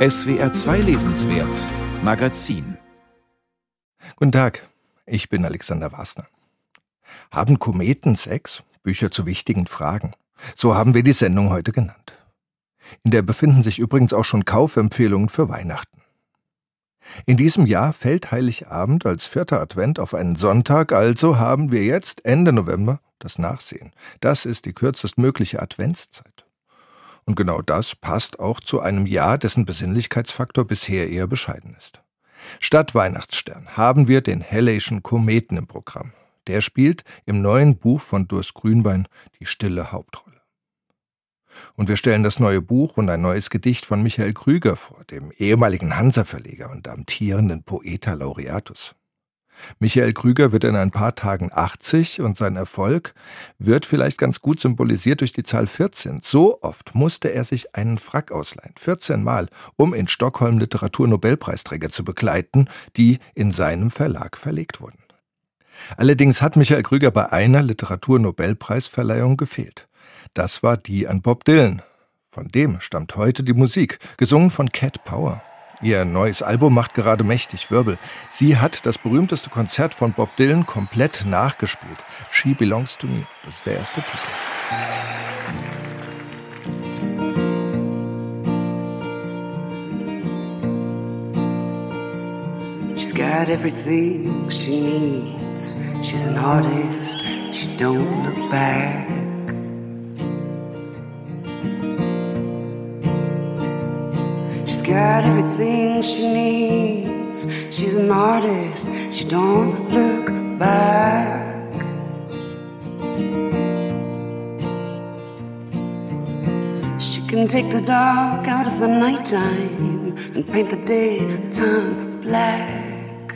SWR 2 Lesenswert Magazin Guten Tag, ich bin Alexander Wasner. Haben Kometen Sex? Bücher zu wichtigen Fragen. So haben wir die Sendung heute genannt. In der befinden sich übrigens auch schon Kaufempfehlungen für Weihnachten. In diesem Jahr fällt Heiligabend als vierter Advent auf einen Sonntag, also haben wir jetzt Ende November das Nachsehen. Das ist die kürzestmögliche Adventszeit. Und genau das passt auch zu einem Jahr, dessen Besinnlichkeitsfaktor bisher eher bescheiden ist. Statt Weihnachtsstern haben wir den Helleischen Kometen im Programm. Der spielt im neuen Buch von Durst Grünbein die stille Hauptrolle. Und wir stellen das neue Buch und ein neues Gedicht von Michael Krüger vor, dem ehemaligen Hansa-Verleger und amtierenden Poeta Laureatus. Michael Krüger wird in ein paar Tagen 80 und sein Erfolg wird vielleicht ganz gut symbolisiert durch die Zahl 14. So oft musste er sich einen Frack ausleihen, 14 Mal, um in Stockholm Literaturnobelpreisträger zu begleiten, die in seinem Verlag verlegt wurden. Allerdings hat Michael Krüger bei einer Literaturnobelpreisverleihung gefehlt. Das war die an Bob Dylan. Von dem stammt heute die Musik, gesungen von Cat Power. Ihr neues Album macht gerade mächtig Wirbel. Sie hat das berühmteste Konzert von Bob Dylan komplett nachgespielt. She Belongs to Me. Das ist der erste Titel. She's got everything she needs. She's an artist. She don't look back. Got everything she needs. She's an artist, she don't look back. She can take the dark out of the nighttime and paint the daytime black.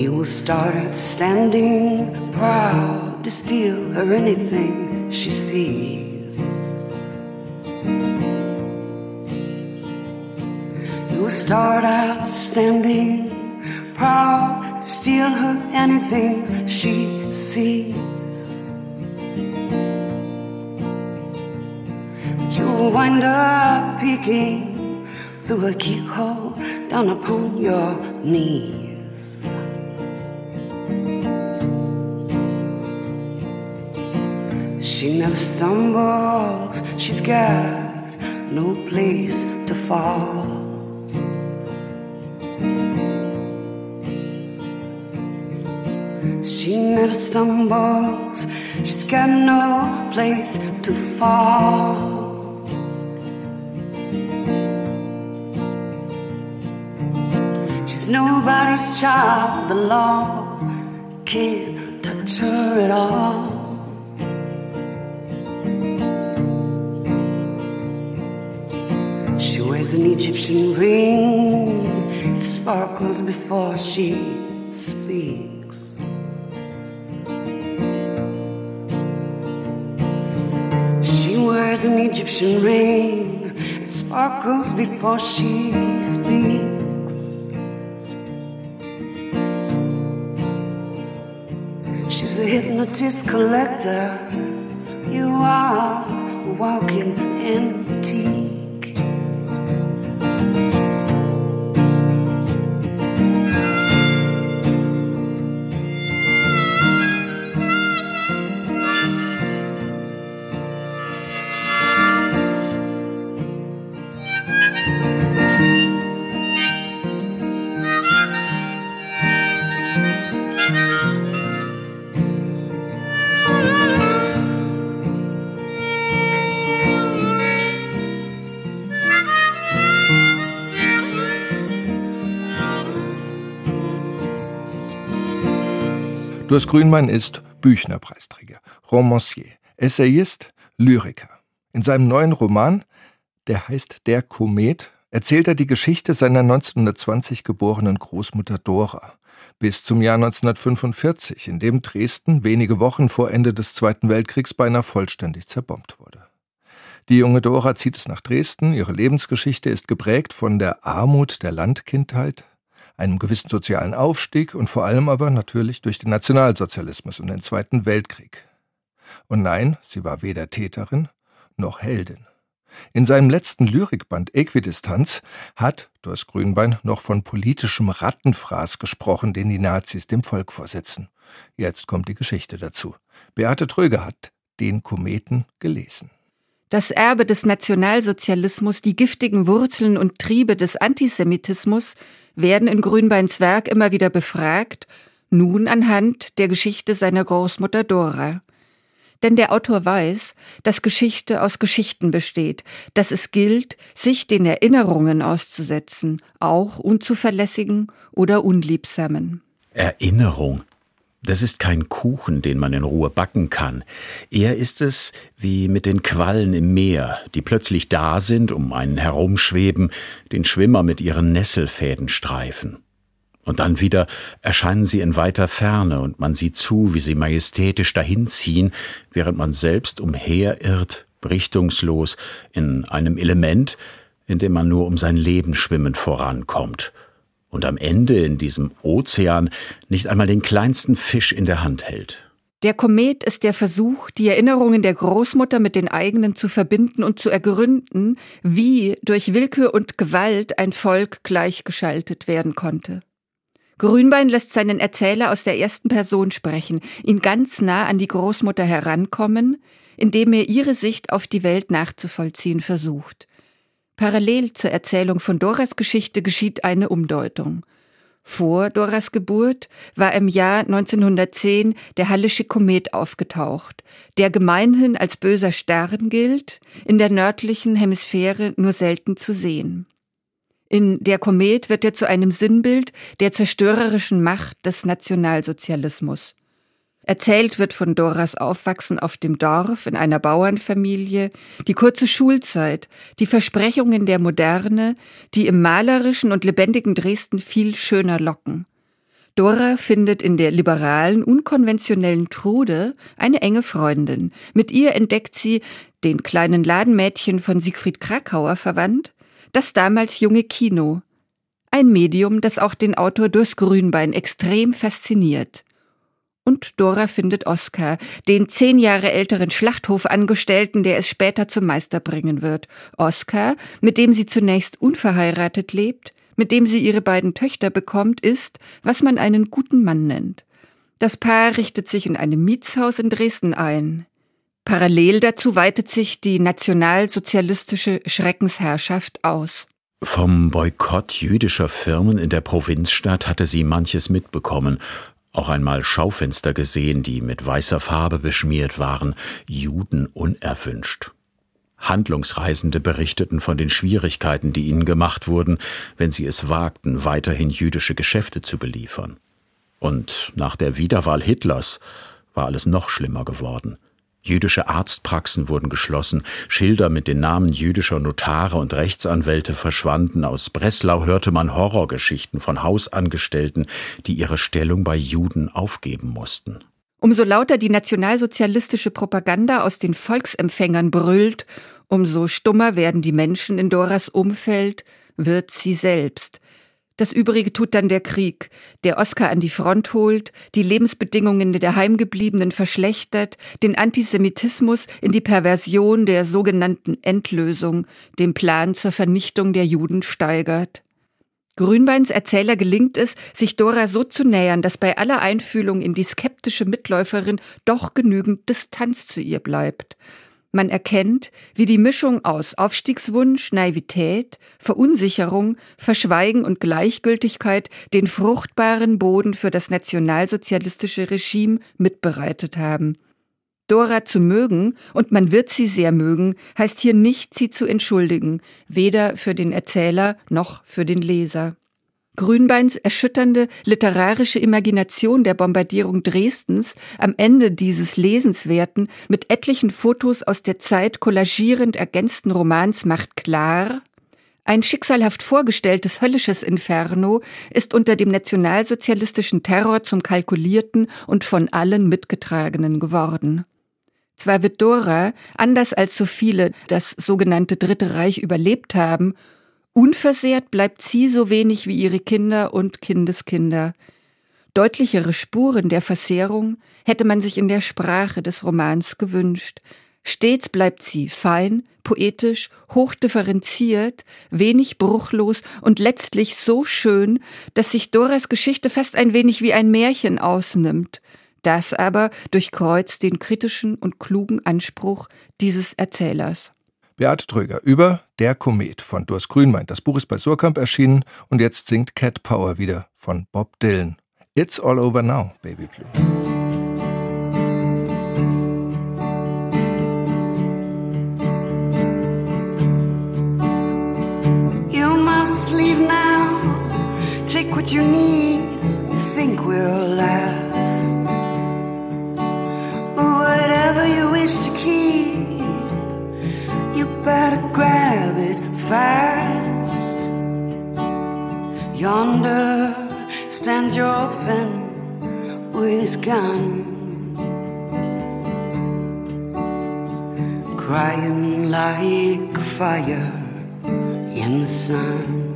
You will start standing proud to steal her anything she sees. Start out standing, proud steal her anything she sees. But you'll wind up peeking through a keyhole down upon your knees. She never stumbles, she's got no place to fall. She never stumbles, she's got no place to fall. She's nobody's child, the law can't touch her at all. She wears an Egyptian ring, it sparkles before she speaks. An Egyptian ring. It sparkles before she speaks. She's a hypnotist collector. You are walking antique. Urs Grünmann ist Büchner-Preisträger, Romancier, Essayist, Lyriker. In seinem neuen Roman, der heißt Der Komet, erzählt er die Geschichte seiner 1920 geborenen Großmutter Dora bis zum Jahr 1945, in dem Dresden wenige Wochen vor Ende des Zweiten Weltkriegs beinahe vollständig zerbombt wurde. Die junge Dora zieht es nach Dresden, ihre Lebensgeschichte ist geprägt von der Armut der Landkindheit, einem gewissen sozialen Aufstieg und vor allem aber natürlich durch den Nationalsozialismus und den Zweiten Weltkrieg. Und nein, sie war weder Täterin noch Heldin. In seinem letzten Lyrikband Äquidistanz hat Dors Grünbein noch von politischem Rattenfraß gesprochen, den die Nazis dem Volk vorsetzen. Jetzt kommt die Geschichte dazu. Beate Tröger hat den Kometen gelesen. Das Erbe des Nationalsozialismus, die giftigen Wurzeln und Triebe des Antisemitismus werden in Grünbeins Werk immer wieder befragt, nun anhand der Geschichte seiner Großmutter Dora. Denn der Autor weiß, dass Geschichte aus Geschichten besteht, dass es gilt, sich den Erinnerungen auszusetzen, auch unzuverlässigen oder unliebsamen. Erinnerung. Das ist kein Kuchen, den man in Ruhe backen kann. Eher ist es wie mit den Quallen im Meer, die plötzlich da sind, um einen herumschweben, den Schwimmer mit ihren Nesselfäden streifen. Und dann wieder erscheinen sie in weiter Ferne und man sieht zu, wie sie majestätisch dahinziehen, während man selbst umherirrt, richtungslos, in einem Element, in dem man nur um sein Leben schwimmend vorankommt und am Ende in diesem Ozean nicht einmal den kleinsten Fisch in der Hand hält. Der Komet ist der Versuch, die Erinnerungen der Großmutter mit den eigenen zu verbinden und zu ergründen, wie durch Willkür und Gewalt ein Volk gleichgeschaltet werden konnte. Grünbein lässt seinen Erzähler aus der ersten Person sprechen, ihn ganz nah an die Großmutter herankommen, indem er ihre Sicht auf die Welt nachzuvollziehen versucht. Parallel zur Erzählung von Doras Geschichte geschieht eine Umdeutung. Vor Doras Geburt war im Jahr 1910 der Hallische Komet aufgetaucht, der gemeinhin als böser Stern gilt, in der nördlichen Hemisphäre nur selten zu sehen. In Der Komet wird er zu einem Sinnbild der zerstörerischen Macht des Nationalsozialismus. Erzählt wird von Doras Aufwachsen auf dem Dorf in einer Bauernfamilie, die kurze Schulzeit, die Versprechungen der Moderne, die im malerischen und lebendigen Dresden viel schöner locken. Dora findet in der liberalen, unkonventionellen Trude eine enge Freundin. Mit ihr entdeckt sie, den kleinen Ladenmädchen von Siegfried Krakauer verwandt, das damals junge Kino. Ein Medium, das auch den Autor Durst Grünbein extrem fasziniert. Und Dora findet Oskar, den zehn Jahre älteren Schlachthofangestellten, der es später zum Meister bringen wird. Oskar, mit dem sie zunächst unverheiratet lebt, mit dem sie ihre beiden Töchter bekommt, ist, was man einen guten Mann nennt. Das Paar richtet sich in einem Mietshaus in Dresden ein. Parallel dazu weitet sich die nationalsozialistische Schreckensherrschaft aus. Vom Boykott jüdischer Firmen in der Provinzstadt hatte sie manches mitbekommen, auch einmal Schaufenster gesehen, die mit weißer Farbe beschmiert waren, Juden unerwünscht. Handlungsreisende berichteten von den Schwierigkeiten, die ihnen gemacht wurden, wenn sie es wagten, weiterhin jüdische Geschäfte zu beliefern. Und nach der Wiederwahl Hitlers war alles noch schlimmer geworden. Jüdische Arztpraxen wurden geschlossen, Schilder mit den Namen jüdischer Notare und Rechtsanwälte verschwanden, aus Breslau hörte man Horrorgeschichten von Hausangestellten, die ihre Stellung bei Juden aufgeben mussten. Umso lauter die nationalsozialistische Propaganda aus den Volksempfängern brüllt, umso stummer werden die Menschen in Doras Umfeld, wird sie selbst, das Übrige tut dann der Krieg, der Oscar an die Front holt, die Lebensbedingungen der Heimgebliebenen verschlechtert, den Antisemitismus in die Perversion der sogenannten Endlösung, dem Plan zur Vernichtung der Juden steigert. Grünbeins Erzähler gelingt es, sich Dora so zu nähern, dass bei aller Einfühlung in die skeptische Mitläuferin doch genügend Distanz zu ihr bleibt. Man erkennt, wie die Mischung aus Aufstiegswunsch, Naivität, Verunsicherung, Verschweigen und Gleichgültigkeit den fruchtbaren Boden für das nationalsozialistische Regime mitbereitet haben. Dora zu mögen, und man wird sie sehr mögen, heißt hier nicht, sie zu entschuldigen, weder für den Erzähler noch für den Leser. Grünbeins erschütternde literarische Imagination der Bombardierung Dresdens am Ende dieses lesenswerten, mit etlichen Fotos aus der Zeit kollagierend ergänzten Romans macht klar, ein schicksalhaft vorgestelltes höllisches Inferno ist unter dem nationalsozialistischen Terror zum kalkulierten und von allen mitgetragenen geworden. Zwar wird Dora, anders als so viele das sogenannte Dritte Reich überlebt haben, Unversehrt bleibt sie so wenig wie ihre Kinder und Kindeskinder. Deutlichere Spuren der Versehrung hätte man sich in der Sprache des Romans gewünscht. Stets bleibt sie fein, poetisch, hochdifferenziert, wenig bruchlos und letztlich so schön, dass sich Doras Geschichte fast ein wenig wie ein Märchen ausnimmt. Das aber durchkreuzt den kritischen und klugen Anspruch dieses Erzählers. Beate Tröger über Der Komet von Durs Grünmein. Das Buch ist bei Surkamp erschienen und jetzt singt Cat Power wieder von Bob Dylan. It's all over now, Baby Blue. Take what you need, you think will last. Better grab it fast. Yonder stands your orphan with his gun. Crying like a fire in the sun.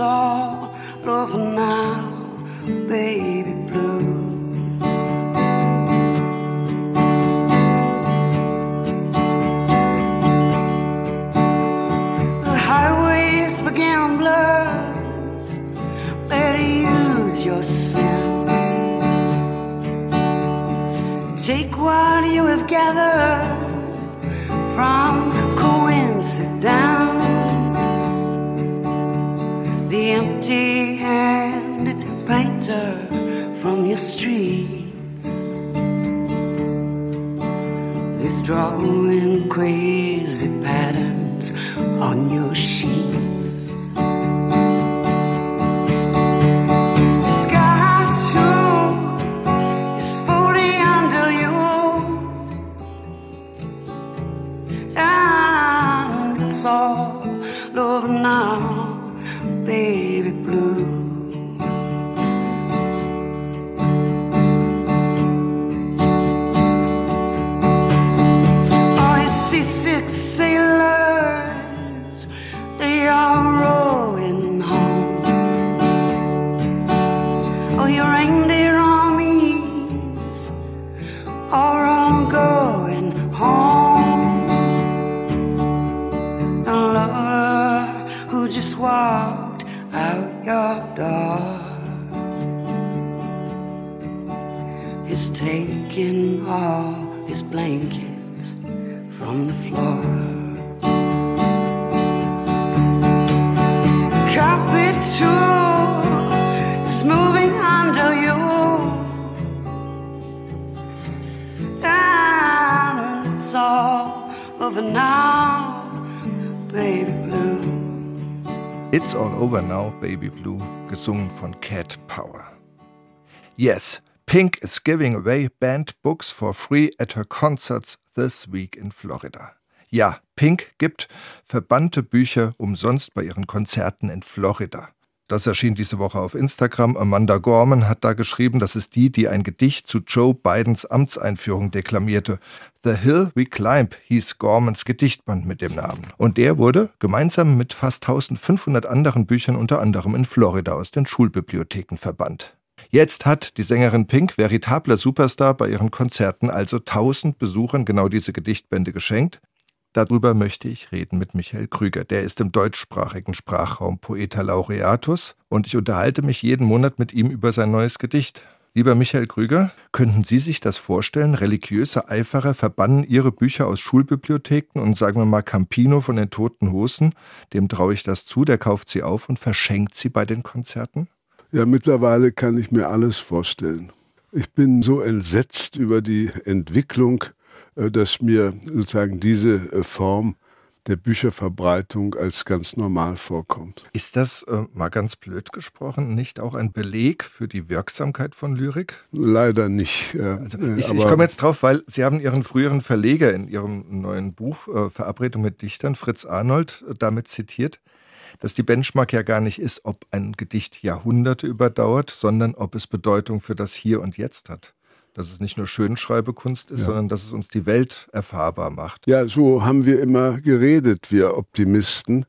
all over now, baby blue. The highways for gamblers, better use your sense. Take what you have gathered from coincidence. empty handed painter from your streets is drawing crazy patterns on your sheets. Yes, Pink is giving away banned books for free at her concerts this week in Florida. Ja, Pink gibt verbannte Bücher umsonst bei ihren Konzerten in Florida. Das erschien diese Woche auf Instagram. Amanda Gorman hat da geschrieben, das ist die, die ein Gedicht zu Joe Bidens Amtseinführung deklamierte. The Hill We Climb hieß Gormans Gedichtband mit dem Namen. Und der wurde gemeinsam mit fast 1500 anderen Büchern unter anderem in Florida aus den Schulbibliotheken verbannt. Jetzt hat die Sängerin Pink, veritabler Superstar, bei ihren Konzerten also 1000 Besuchern genau diese Gedichtbände geschenkt. Darüber möchte ich reden mit Michael Krüger. Der ist im deutschsprachigen Sprachraum Poeta Laureatus und ich unterhalte mich jeden Monat mit ihm über sein neues Gedicht. Lieber Michael Krüger, könnten Sie sich das vorstellen? Religiöse Eiferer verbannen ihre Bücher aus Schulbibliotheken und sagen wir mal Campino von den Toten Hosen, dem traue ich das zu, der kauft sie auf und verschenkt sie bei den Konzerten? Ja, mittlerweile kann ich mir alles vorstellen. Ich bin so entsetzt über die Entwicklung äh, dass mir sozusagen diese äh, Form der Bücherverbreitung als ganz normal vorkommt. Ist das, äh, mal ganz blöd gesprochen, nicht auch ein Beleg für die Wirksamkeit von Lyrik? Leider nicht. Also ich, ich komme jetzt drauf, weil Sie haben Ihren früheren Verleger in Ihrem neuen Buch äh, Verabredung mit Dichtern, Fritz Arnold, damit zitiert, dass die Benchmark ja gar nicht ist, ob ein Gedicht Jahrhunderte überdauert, sondern ob es Bedeutung für das Hier und Jetzt hat. dass es nicht nur Schönschreibekunst ist, ja. sondern dass es uns die Welt erfahrbar macht. Ja, so haben wir immer geredet, wir Optimisten,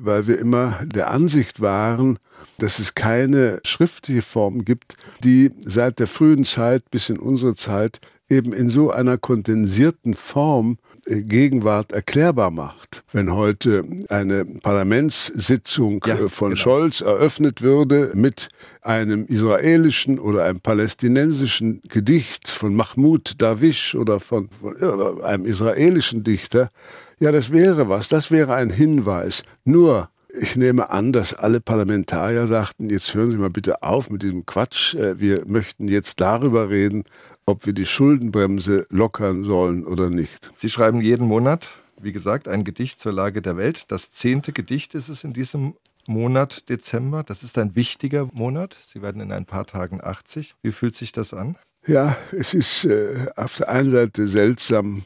weil wir immer der Ansicht waren, dass es keine schriftliche Form gibt, die seit der frühen Zeit bis in unsere Zeit eben in so einer kondensierten Form Gegenwart erklärbar macht. Wenn heute eine Parlamentssitzung ja, äh, von genau. Scholz eröffnet würde mit einem israelischen oder einem palästinensischen Gedicht von Mahmoud Dawish oder von, von einem israelischen Dichter, ja, das wäre was, das wäre ein Hinweis. Nur ich nehme an, dass alle Parlamentarier sagten, jetzt hören Sie mal bitte auf mit diesem Quatsch. Äh, wir möchten jetzt darüber reden, ob wir die Schuldenbremse lockern sollen oder nicht. Sie schreiben jeden Monat, wie gesagt, ein Gedicht zur Lage der Welt. Das zehnte Gedicht ist es in diesem Monat Dezember. Das ist ein wichtiger Monat. Sie werden in ein paar Tagen 80. Wie fühlt sich das an? Ja, es ist äh, auf der einen Seite seltsam,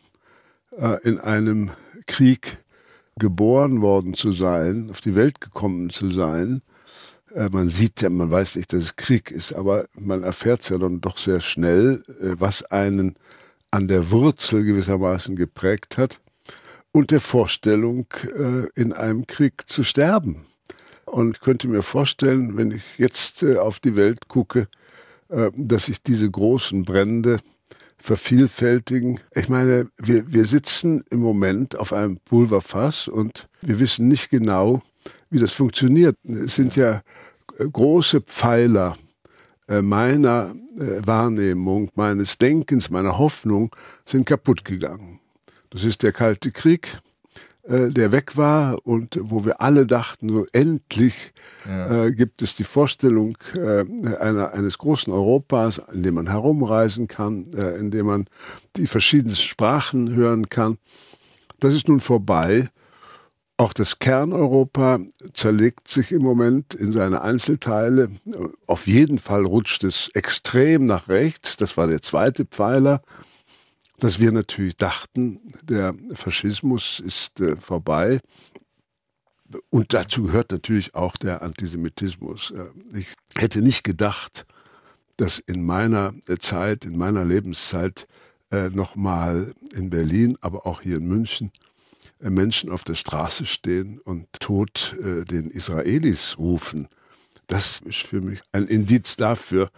äh, in einem Krieg geboren worden zu sein, auf die Welt gekommen zu sein. Äh, man sieht ja, man weiß nicht, dass es Krieg ist, aber man erfährt es ja dann doch sehr schnell, äh, was einen an der Wurzel gewissermaßen geprägt hat und der Vorstellung, äh, in einem Krieg zu sterben. Und ich könnte mir vorstellen, wenn ich jetzt auf die Welt gucke, dass sich diese großen Brände vervielfältigen. Ich meine, wir, wir sitzen im Moment auf einem Pulverfass und wir wissen nicht genau, wie das funktioniert. Es sind ja große Pfeiler äh, meiner äh, Wahrnehmung, meines Denkens, meiner Hoffnung sind kaputt gegangen. Das ist der Kalte Krieg, äh, der weg war und wo wir alle dachten, so endlich ja. äh, gibt es die Vorstellung äh, einer, eines großen Europas, in dem man herumreisen kann, äh, in dem man die verschiedensten Sprachen hören kann. Das ist nun vorbei. Auch das Kerneuropa zerlegt sich im Moment in seine Einzelteile. Auf jeden Fall rutscht es extrem nach rechts. Das war der zweite Pfeiler dass wir natürlich dachten, der Faschismus ist äh, vorbei. Und dazu gehört natürlich auch der Antisemitismus. Äh, ich hätte nicht gedacht, dass in meiner äh, Zeit, in meiner Lebenszeit äh, nochmal in Berlin, aber auch hier in München, Menschen auf der Straße stehen und Tod äh, den Israelis rufen. Das ist für mich ein Indiz dafür,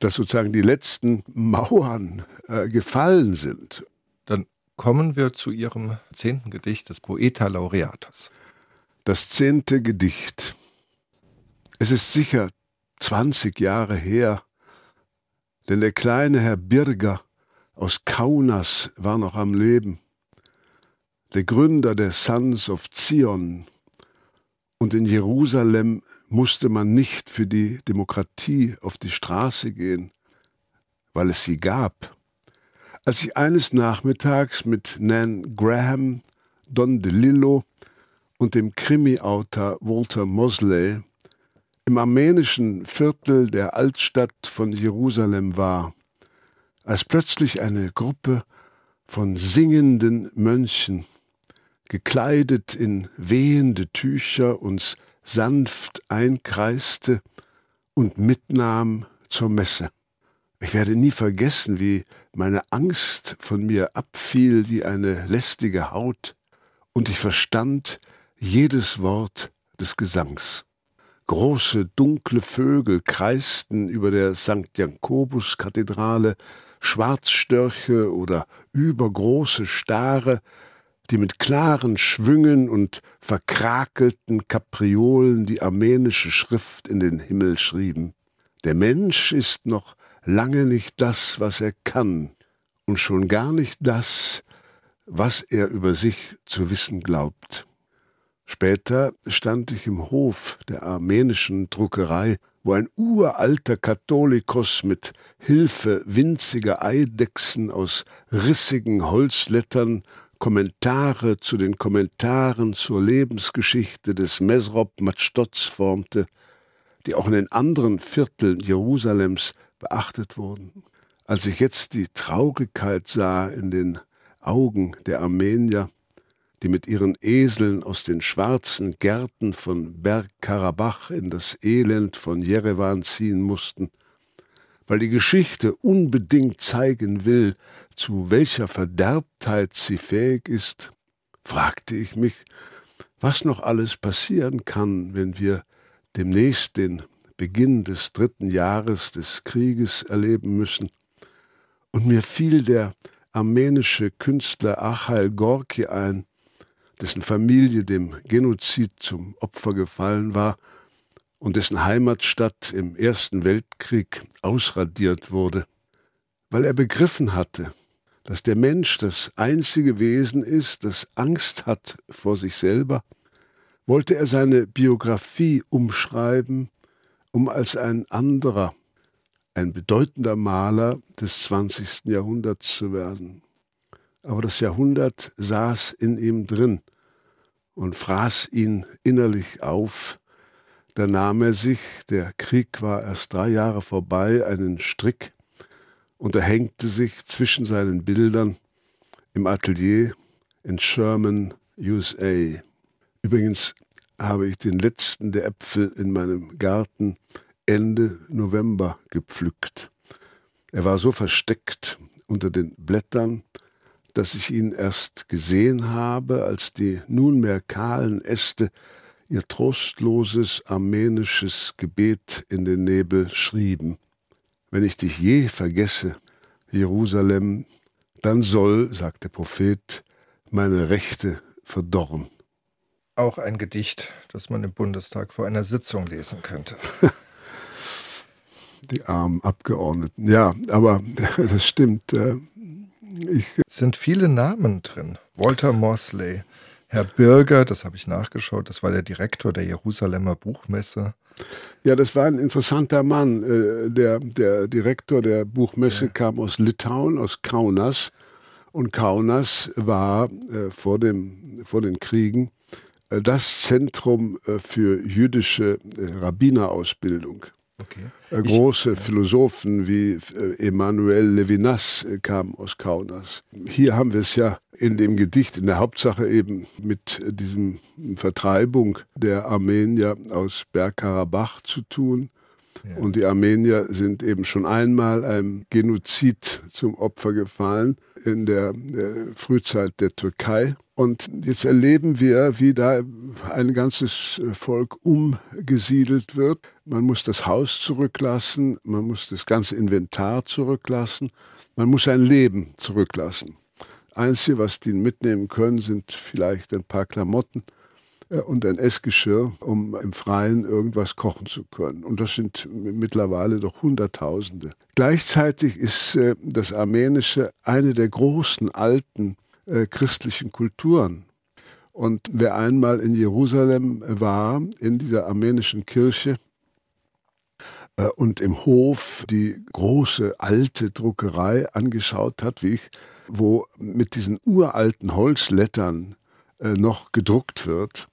dass sozusagen die letzten Mauern äh, gefallen sind. Dann kommen wir zu Ihrem zehnten Gedicht des Poeta Laureatus. Das zehnte Gedicht. Es ist sicher 20 Jahre her, denn der kleine Herr Birger aus Kaunas war noch am Leben, der Gründer der Sons of Zion. Und in Jerusalem musste man nicht für die Demokratie auf die Straße gehen, weil es sie gab. Als ich eines Nachmittags mit Nan Graham, Don DeLillo und dem Krimi-Autor Walter Mosley im armenischen Viertel der Altstadt von Jerusalem war, als plötzlich eine Gruppe von singenden Mönchen, gekleidet in wehende Tücher, uns sanft einkreiste und mitnahm zur Messe. Ich werde nie vergessen, wie meine Angst von mir abfiel wie eine lästige Haut, und ich verstand jedes Wort des Gesangs. Große dunkle Vögel kreisten über der St. Jakobus-Kathedrale, Schwarzstörche oder übergroße Stare die mit klaren Schwüngen und verkrakelten Kapriolen die armenische Schrift in den Himmel schrieben. Der Mensch ist noch lange nicht das, was er kann, und schon gar nicht das, was er über sich zu wissen glaubt. Später stand ich im Hof der armenischen Druckerei, wo ein uralter Katholikos mit Hilfe winziger Eidechsen aus rissigen Holzlettern Kommentare zu den Kommentaren zur Lebensgeschichte des Mesrop Matstoz formte, die auch in den anderen Vierteln Jerusalems beachtet wurden. Als ich jetzt die Traurigkeit sah in den Augen der Armenier, die mit ihren Eseln aus den schwarzen Gärten von Bergkarabach in das Elend von Jerewan ziehen mussten, weil die Geschichte unbedingt zeigen will, zu welcher Verderbtheit sie fähig ist, fragte ich mich, was noch alles passieren kann, wenn wir demnächst den Beginn des dritten Jahres des Krieges erleben müssen. Und mir fiel der armenische Künstler Achail Gorki ein, dessen Familie dem Genozid zum Opfer gefallen war und dessen Heimatstadt im Ersten Weltkrieg ausradiert wurde, weil er begriffen hatte, dass der Mensch das einzige Wesen ist, das Angst hat vor sich selber, wollte er seine Biografie umschreiben, um als ein anderer, ein bedeutender Maler des 20. Jahrhunderts zu werden. Aber das Jahrhundert saß in ihm drin und fraß ihn innerlich auf, da nahm er sich, der Krieg war erst drei Jahre vorbei, einen Strick und er hängte sich zwischen seinen Bildern im Atelier in Sherman, USA. Übrigens habe ich den letzten der Äpfel in meinem Garten Ende November gepflückt. Er war so versteckt unter den Blättern, dass ich ihn erst gesehen habe, als die nunmehr kahlen Äste ihr trostloses armenisches Gebet in den Nebel schrieben. Wenn ich dich je vergesse, Jerusalem, dann soll, sagt der Prophet, meine Rechte verdorren. Auch ein Gedicht, das man im Bundestag vor einer Sitzung lesen könnte. Die armen Abgeordneten. Ja, aber das stimmt. Äh, ich es sind viele Namen drin. Walter Mosley, Herr Birger, das habe ich nachgeschaut, das war der Direktor der Jerusalemer Buchmesse. Ja, das war ein interessanter Mann. Äh, der, der Direktor der Buchmesse ja. kam aus Litauen, aus Kaunas. Und Kaunas war äh, vor, dem, vor den Kriegen äh, das Zentrum für jüdische Rabbinerausbildung. Okay. Äh, große ich, Philosophen wie äh, Emmanuel Levinas äh, kamen aus Kaunas. Hier haben wir es ja in dem Gedicht in der Hauptsache eben mit diesem Vertreibung der Armenier aus Bergkarabach zu tun. Ja. Und die Armenier sind eben schon einmal einem Genozid zum Opfer gefallen in der, der Frühzeit der Türkei. Und jetzt erleben wir, wie da ein ganzes Volk umgesiedelt wird. Man muss das Haus zurücklassen, man muss das ganze Inventar zurücklassen, man muss ein Leben zurücklassen. Einzige, was die mitnehmen können, sind vielleicht ein paar Klamotten äh, und ein Essgeschirr, um im Freien irgendwas kochen zu können. Und das sind mittlerweile doch Hunderttausende. Gleichzeitig ist äh, das Armenische eine der großen alten äh, christlichen Kulturen. Und wer einmal in Jerusalem war, in dieser armenischen Kirche, äh, und im Hof die große alte Druckerei angeschaut hat, wie ich, wo mit diesen uralten Holzlettern äh, noch gedruckt wird,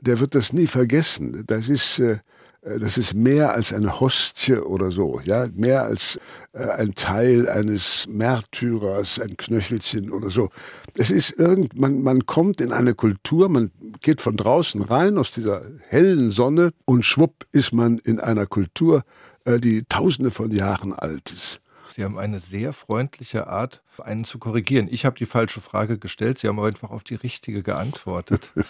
der wird das nie vergessen. Das ist äh, das ist mehr als eine Hostie oder so, ja, mehr als äh, ein Teil eines Märtyrers, ein Knöchelchen oder so. Es ist irgend, man, man kommt in eine Kultur, man geht von draußen rein aus dieser hellen Sonne und schwupp ist man in einer Kultur, äh, die tausende von Jahren alt ist. Sie haben eine sehr freundliche Art, einen zu korrigieren. Ich habe die falsche Frage gestellt, Sie haben einfach auf die richtige geantwortet.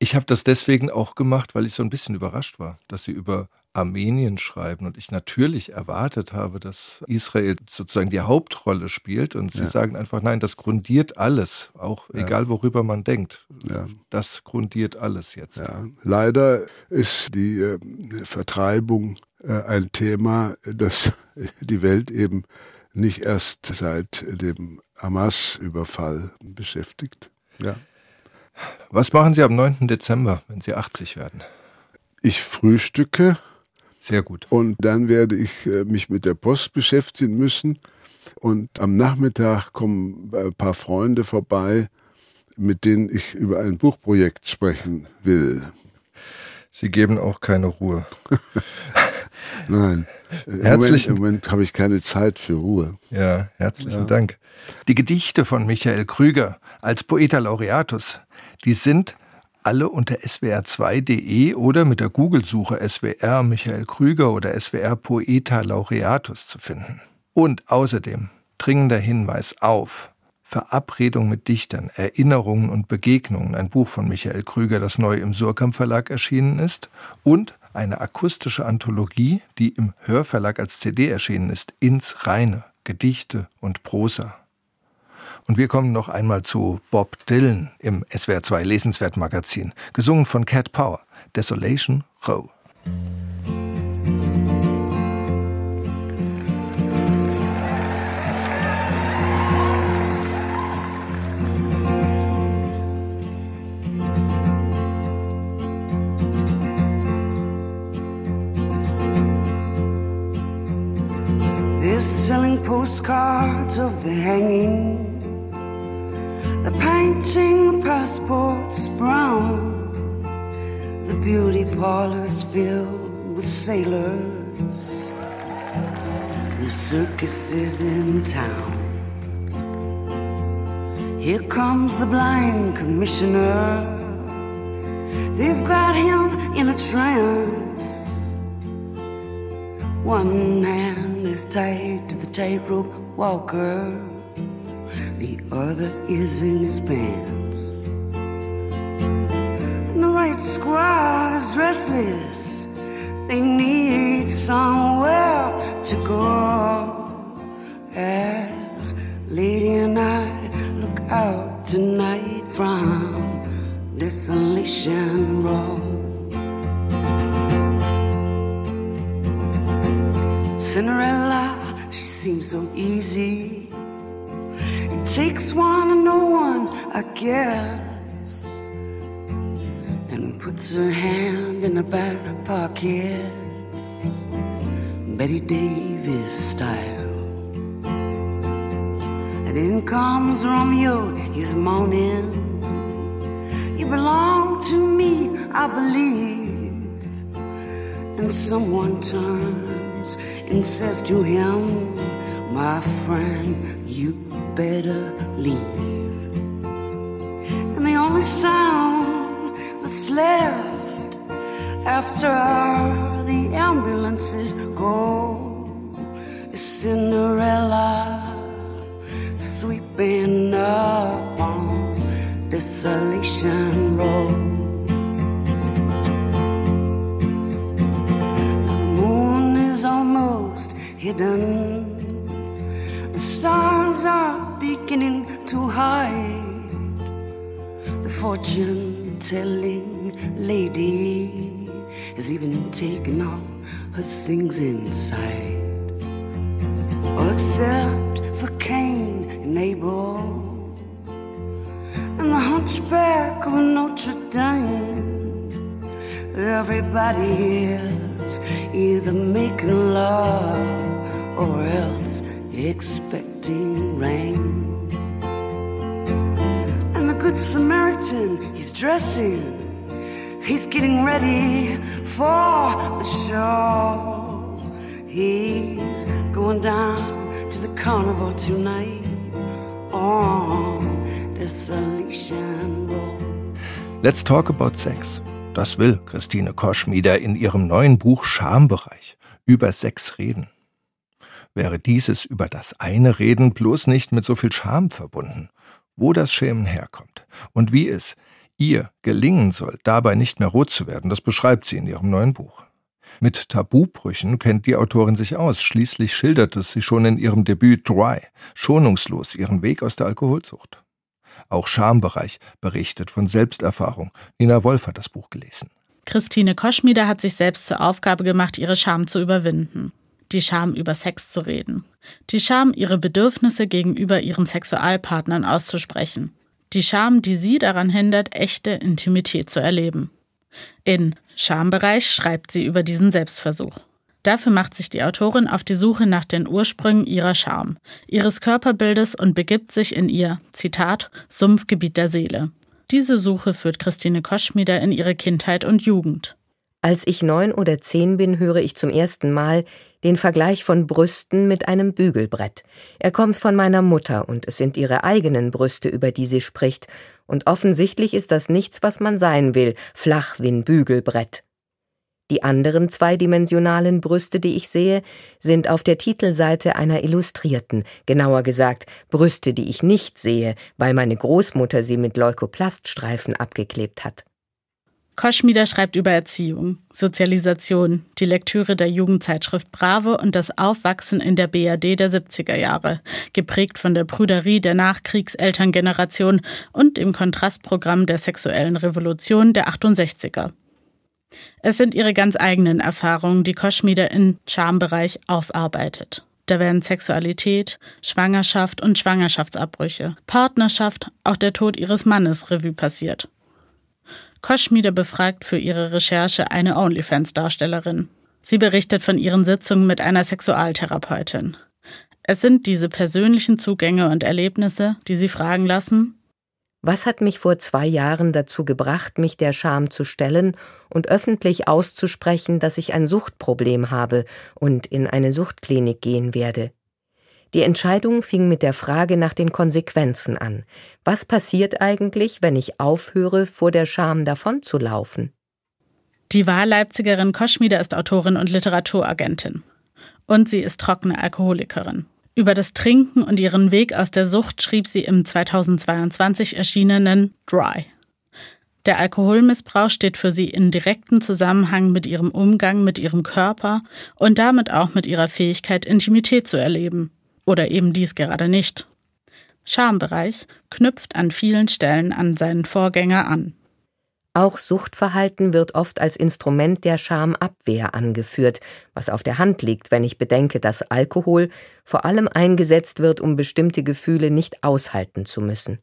Ich habe das deswegen auch gemacht, weil ich so ein bisschen überrascht war, dass sie über Armenien schreiben und ich natürlich erwartet habe, dass Israel sozusagen die Hauptrolle spielt und sie ja. sagen einfach, nein, das grundiert alles, auch ja. egal worüber man denkt. Ja. Das grundiert alles jetzt. Leider ist die äh, Vertreibung äh, ein Thema, das die Welt eben nicht erst seit dem Hamas-Überfall beschäftigt. Ja. Was machen Sie am 9. Dezember, wenn Sie 80 werden? Ich frühstücke. Sehr gut. Und dann werde ich äh, mich mit der Post beschäftigen müssen. Und am Nachmittag kommen ein paar Freunde vorbei, mit denen ich über ein Buchprojekt sprechen will. Sie geben auch keine Ruhe. Nein. Herzlichen Im Moment, Moment habe ich keine Zeit für Ruhe. Ja, herzlichen ja. Dank. Die Gedichte von Michael Krüger als Poeta Laureatus die sind alle unter swr2.de oder mit der Google-Suche SWR Michael Krüger oder SWR Poeta Laureatus zu finden. Und außerdem dringender Hinweis auf Verabredung mit Dichtern, Erinnerungen und Begegnungen, ein Buch von Michael Krüger, das neu im Surkamp Verlag erschienen ist, und eine akustische Anthologie, die im Hörverlag als CD erschienen ist, ins Reine, Gedichte und Prosa. Und wir kommen noch einmal zu Bob Dylan im SWR2 Lesenswert Magazin, gesungen von Cat Power, Desolation Row. selling postcards of the hanging, the painting, the passports brown, the beauty parlors filled with sailors, the circuses in town. Here comes the blind commissioner. They've got him in a trance. One hand is tied to the tightrope walker, the other is in his pants. And the right squad is restless, they need somewhere to go. As Lady and I look out tonight from Desolation Road. Cinderella, she seems so easy. Takes one and no one, I guess. And puts her hand in her back pocket. Betty Davis style. And in comes Romeo, he's moaning. You belong to me, I believe. And someone turns and says to him, My friend, you better leave. And the only sound that's left after the ambulances go is Cinderella sweeping up on Desolation Road. The moon is almost hidden. Beginning to hide. The fortune telling lady has even taken all her things inside. All except for Cain and Abel and the hunchback of Notre Dame. Everybody is either making love or else expecting rain. Good Samaritan, he's dressing, he's getting ready for the show. He's going down to the carnival tonight on Desolation Road. Let's talk about sex. Das will Christine Koschmieder in ihrem neuen Buch Schambereich über Sex reden wäre dieses über das eine Reden bloß nicht mit so viel Scham verbunden, wo das Schämen herkommt und wie es ihr gelingen soll, dabei nicht mehr rot zu werden, das beschreibt sie in ihrem neuen Buch. Mit Tabubrüchen kennt die Autorin sich aus. Schließlich schilderte sie schon in ihrem Debüt Dry schonungslos ihren Weg aus der Alkoholsucht. Auch Schambereich berichtet von Selbsterfahrung. Nina Wolf hat das Buch gelesen. Christine Koschmieder hat sich selbst zur Aufgabe gemacht, ihre Scham zu überwinden die Scham über Sex zu reden, die Scham, ihre Bedürfnisse gegenüber ihren Sexualpartnern auszusprechen, die Scham, die sie daran hindert, echte Intimität zu erleben. In Schambereich schreibt sie über diesen Selbstversuch. Dafür macht sich die Autorin auf die Suche nach den Ursprüngen ihrer Scham, ihres Körperbildes und begibt sich in ihr, Zitat, Sumpfgebiet der Seele. Diese Suche führt Christine Koschmieder in ihre Kindheit und Jugend. Als ich neun oder zehn bin, höre ich zum ersten Mal den Vergleich von Brüsten mit einem Bügelbrett. Er kommt von meiner Mutter, und es sind ihre eigenen Brüste, über die sie spricht, Und offensichtlich ist das nichts, was man sein will, flach wie ein Bügelbrett. Die anderen zweidimensionalen Brüste, die ich sehe, sind auf der Titelseite einer Illustrierten, genauer gesagt Brüste, die ich nicht sehe, weil meine Großmutter sie mit Leukoplaststreifen abgeklebt hat. Koschmieder schreibt über Erziehung, Sozialisation, die Lektüre der Jugendzeitschrift Bravo und das Aufwachsen in der BRD der 70er Jahre, geprägt von der Prüderie der Nachkriegselterngeneration und dem Kontrastprogramm der sexuellen Revolution der 68er. Es sind ihre ganz eigenen Erfahrungen, die Koschmieder im Charmbereich aufarbeitet. Da werden Sexualität, Schwangerschaft und Schwangerschaftsabbrüche, Partnerschaft, auch der Tod ihres Mannes Revue passiert. Koschmieder befragt für ihre Recherche eine OnlyFans-Darstellerin. Sie berichtet von ihren Sitzungen mit einer Sexualtherapeutin. Es sind diese persönlichen Zugänge und Erlebnisse, die sie fragen lassen, was hat mich vor zwei Jahren dazu gebracht, mich der Scham zu stellen und öffentlich auszusprechen, dass ich ein Suchtproblem habe und in eine Suchtklinik gehen werde? Die Entscheidung fing mit der Frage nach den Konsequenzen an. Was passiert eigentlich, wenn ich aufhöre, vor der Scham davonzulaufen? Die Wahlleipzigerin Koschmieder ist Autorin und Literaturagentin. Und sie ist trockene Alkoholikerin. Über das Trinken und ihren Weg aus der Sucht schrieb sie im 2022 erschienenen Dry. Der Alkoholmissbrauch steht für sie in direktem Zusammenhang mit ihrem Umgang mit ihrem Körper und damit auch mit ihrer Fähigkeit, Intimität zu erleben. Oder eben dies gerade nicht. Schambereich knüpft an vielen Stellen an seinen Vorgänger an. Auch Suchtverhalten wird oft als Instrument der Schamabwehr angeführt, was auf der Hand liegt, wenn ich bedenke, dass Alkohol vor allem eingesetzt wird, um bestimmte Gefühle nicht aushalten zu müssen.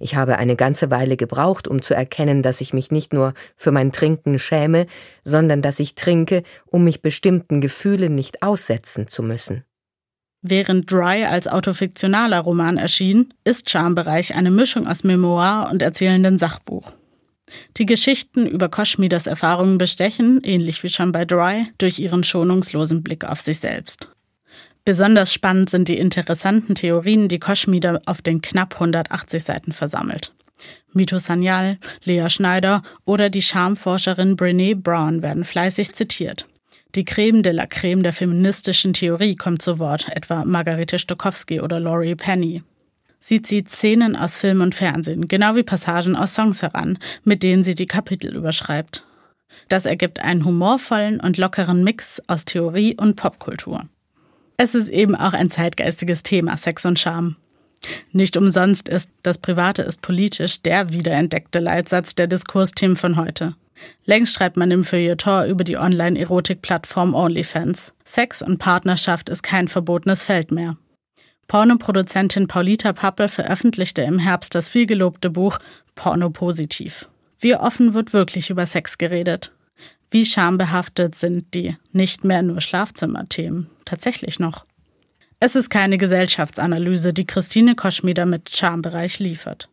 Ich habe eine ganze Weile gebraucht, um zu erkennen, dass ich mich nicht nur für mein Trinken schäme, sondern dass ich trinke, um mich bestimmten Gefühlen nicht aussetzen zu müssen. Während Dry als autofiktionaler Roman erschien, ist Schambereich eine Mischung aus Memoir und erzählenden Sachbuch. Die Geschichten über Koschmidas Erfahrungen bestechen, ähnlich wie schon bei Dry, durch ihren schonungslosen Blick auf sich selbst. Besonders spannend sind die interessanten Theorien, die Koschmider auf den knapp 180 Seiten versammelt. Mito Sanyal, Lea Schneider oder die Schamforscherin Brené Brown werden fleißig zitiert. Die Creme de la Creme der feministischen Theorie kommt zu Wort, etwa Margarete Stokowski oder Laurie Penny. Sie zieht Szenen aus Film und Fernsehen, genau wie Passagen aus Songs heran, mit denen sie die Kapitel überschreibt. Das ergibt einen humorvollen und lockeren Mix aus Theorie und Popkultur. Es ist eben auch ein zeitgeistiges Thema, Sex und Charme. Nicht umsonst ist Das Private ist politisch der wiederentdeckte Leitsatz der Diskursthemen von heute. Längst schreibt man im Feuilleton über die Online-Erotik-Plattform OnlyFans. Sex und Partnerschaft ist kein verbotenes Feld mehr. Pornoproduzentin Paulita Pappel veröffentlichte im Herbst das vielgelobte Buch Porno Positiv. Wie offen wird wirklich über Sex geredet? Wie schambehaftet sind die nicht mehr nur Schlafzimmerthemen tatsächlich noch? Es ist keine Gesellschaftsanalyse, die Christine Koschmieder mit Schambereich liefert.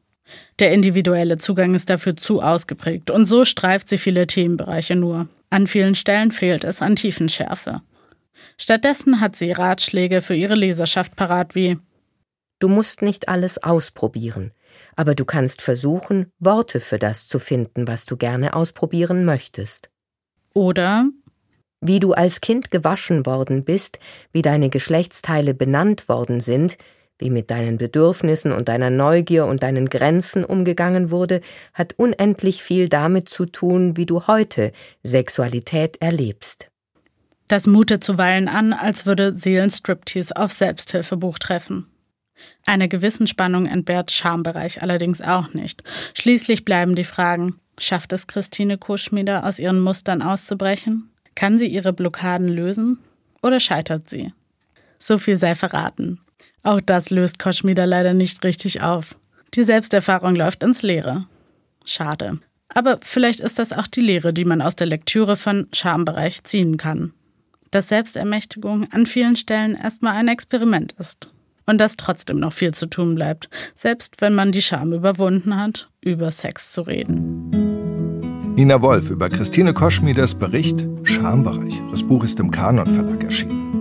Der individuelle Zugang ist dafür zu ausgeprägt und so streift sie viele Themenbereiche nur. An vielen Stellen fehlt es an Tiefenschärfe. Stattdessen hat sie Ratschläge für ihre Leserschaft parat wie Du musst nicht alles ausprobieren, aber du kannst versuchen, Worte für das zu finden, was du gerne ausprobieren möchtest. Oder wie du als Kind gewaschen worden bist, wie deine Geschlechtsteile benannt worden sind, wie mit deinen Bedürfnissen und deiner Neugier und deinen Grenzen umgegangen wurde, hat unendlich viel damit zu tun, wie du heute Sexualität erlebst. Das mutet zuweilen an, als würde Seelenstriptease auf Selbsthilfebuch treffen. Eine Gewissensspannung entbehrt Schambereich allerdings auch nicht. Schließlich bleiben die Fragen, schafft es Christine Koschmieder aus ihren Mustern auszubrechen? Kann sie ihre Blockaden lösen? Oder scheitert sie? So viel sei verraten. Auch das löst Koschmieder leider nicht richtig auf. Die Selbsterfahrung läuft ins Leere. Schade. Aber vielleicht ist das auch die Lehre, die man aus der Lektüre von Schambereich ziehen kann dass Selbstermächtigung an vielen Stellen erstmal ein Experiment ist. Und dass trotzdem noch viel zu tun bleibt, selbst wenn man die Scham überwunden hat, über Sex zu reden. Nina Wolf über Christine Koschmieders Bericht Schambereich. Das Buch ist im Kanon Verlag erschienen.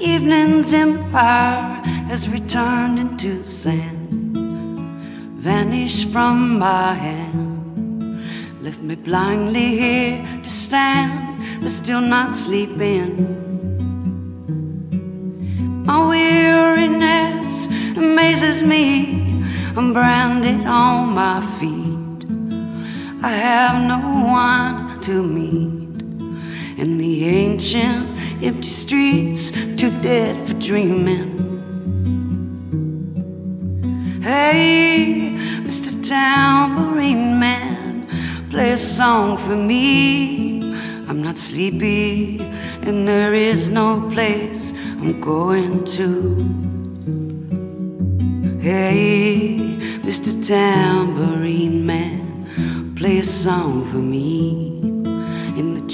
evening's empire has returned into sand, vanished from my hand, left me blindly here to stand, but still not sleeping. My weariness amazes me. I'm branded on my feet. I have no one to meet in the ancient empty streets, too dead for dreaming. Hey, Mr. Tambourine Man, play a song for me. I'm not sleepy, and there is no place I'm going to. Hey, Mr. Tambourine Man, play a song for me.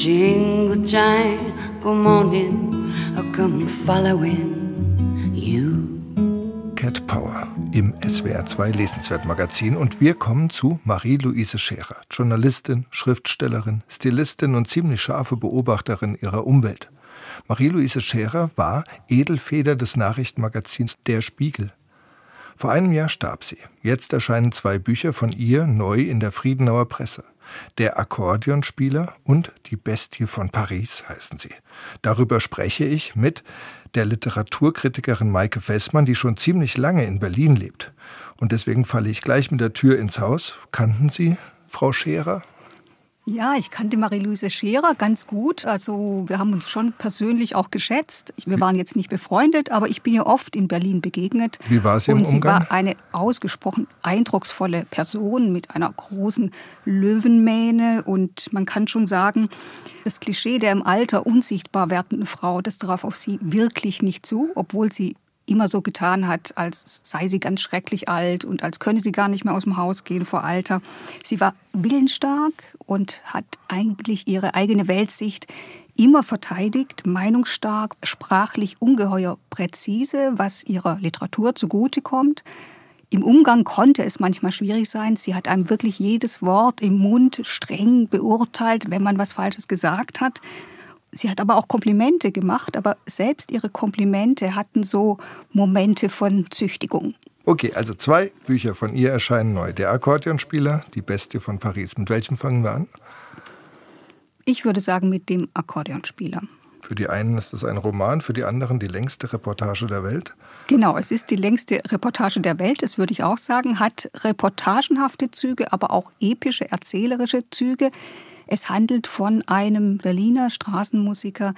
Jingle jangle morning, I'll come following you. Cat Power im SWR 2 Lesenswert Magazin und wir kommen zu Marie-Louise Scherer, Journalistin, Schriftstellerin, Stilistin und ziemlich scharfe Beobachterin ihrer Umwelt. Marie-Louise Scherer war Edelfeder des Nachrichtenmagazins Der Spiegel. Vor einem Jahr starb sie. Jetzt erscheinen zwei Bücher von ihr neu in der Friedenauer Presse. Der Akkordeonspieler und Die Bestie von Paris heißen sie. Darüber spreche ich mit der Literaturkritikerin Maike Fessmann, die schon ziemlich lange in Berlin lebt. Und deswegen falle ich gleich mit der Tür ins Haus. Kannten Sie Frau Scherer? Ja, ich kannte Marie-Louise Scherer ganz gut. Also wir haben uns schon persönlich auch geschätzt. Wir waren jetzt nicht befreundet, aber ich bin ihr oft in Berlin begegnet. Wie war sie im Und sie Umgang? war eine ausgesprochen eindrucksvolle Person mit einer großen Löwenmähne. Und man kann schon sagen, das Klischee der im Alter unsichtbar werdenden Frau, das traf auf sie wirklich nicht zu, obwohl sie immer so getan hat, als sei sie ganz schrecklich alt und als könne sie gar nicht mehr aus dem Haus gehen vor Alter. Sie war willensstark und hat eigentlich ihre eigene Weltsicht immer verteidigt, meinungsstark, sprachlich ungeheuer präzise, was ihrer Literatur zugutekommt. Im Umgang konnte es manchmal schwierig sein. Sie hat einem wirklich jedes Wort im Mund streng beurteilt, wenn man was Falsches gesagt hat. Sie hat aber auch Komplimente gemacht, aber selbst ihre Komplimente hatten so Momente von Züchtigung. Okay, also zwei Bücher von ihr erscheinen neu. Der Akkordeonspieler, Die Bestie von Paris. Mit welchem fangen wir an? Ich würde sagen mit dem Akkordeonspieler. Für die einen ist es ein Roman, für die anderen die längste Reportage der Welt. Genau, es ist die längste Reportage der Welt, das würde ich auch sagen, hat reportagenhafte Züge, aber auch epische, erzählerische Züge. Es handelt von einem Berliner Straßenmusiker,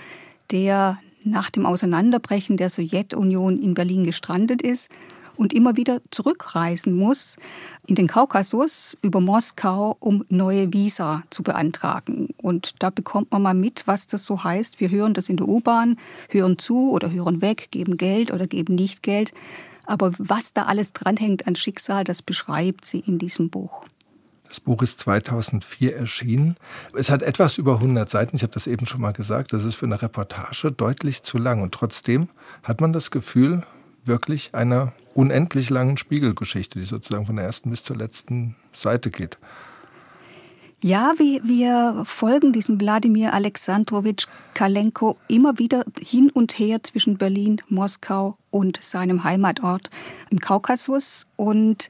der nach dem Auseinanderbrechen der Sowjetunion in Berlin gestrandet ist und immer wieder zurückreisen muss in den Kaukasus über Moskau, um neue Visa zu beantragen. Und da bekommt man mal mit, was das so heißt. Wir hören das in der U-Bahn, hören zu oder hören weg, geben Geld oder geben nicht Geld. Aber was da alles dranhängt an Schicksal, das beschreibt sie in diesem Buch. Das Buch ist 2004 erschienen. Es hat etwas über 100 Seiten. Ich habe das eben schon mal gesagt. Das ist für eine Reportage deutlich zu lang. Und trotzdem hat man das Gefühl, wirklich einer unendlich langen Spiegelgeschichte, die sozusagen von der ersten bis zur letzten Seite geht. Ja, wir, wir folgen diesem Wladimir Alexandrowitsch Kalenko immer wieder hin und her zwischen Berlin, Moskau und seinem Heimatort im Kaukasus. Und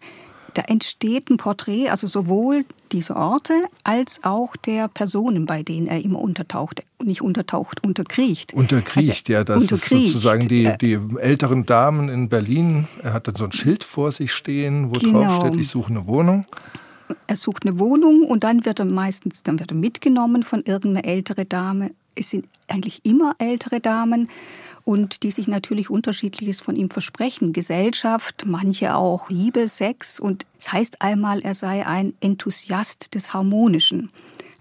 da entsteht ein Porträt, also sowohl dieser Orte als auch der Personen, bei denen er immer untertaucht. Nicht untertaucht, unterkriecht. Unterkriecht, Also, ja, das unterkriecht. ist sozusagen die, Äh, die älteren Damen in Berlin. Er hat dann so ein Schild vor sich stehen, wo Genau. drauf steht, ich suche eine Wohnung. Er sucht eine Wohnung und dann wird er meistens dann wird er mitgenommen von irgendeiner ältere Dame. Es sind eigentlich immer ältere Damen und die sich natürlich unterschiedliches von ihm versprechen. Gesellschaft, manche auch Liebe, Sex und es heißt einmal, er sei ein Enthusiast des Harmonischen.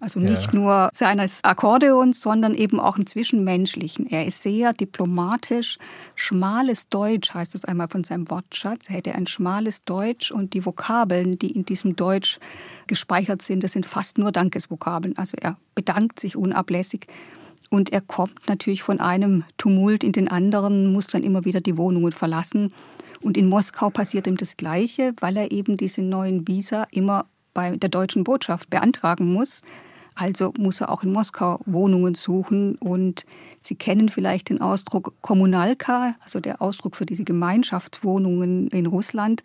Also nicht ja. nur seines Akkordeons, sondern eben auch im Zwischenmenschlichen. Er ist sehr diplomatisch. Schmales Deutsch heißt es einmal von seinem Wortschatz. Er hätte ein schmales Deutsch und die Vokabeln, die in diesem Deutsch gespeichert sind, das sind fast nur Dankesvokabeln. Also er bedankt sich unablässig. Und er kommt natürlich von einem Tumult in den anderen, muss dann immer wieder die Wohnungen verlassen. Und in Moskau passiert ihm das Gleiche, weil er eben diese neuen Visa immer bei der deutschen Botschaft beantragen muss. Also muss er auch in Moskau Wohnungen suchen. Und Sie kennen vielleicht den Ausdruck Kommunalka, also der Ausdruck für diese Gemeinschaftswohnungen in Russland.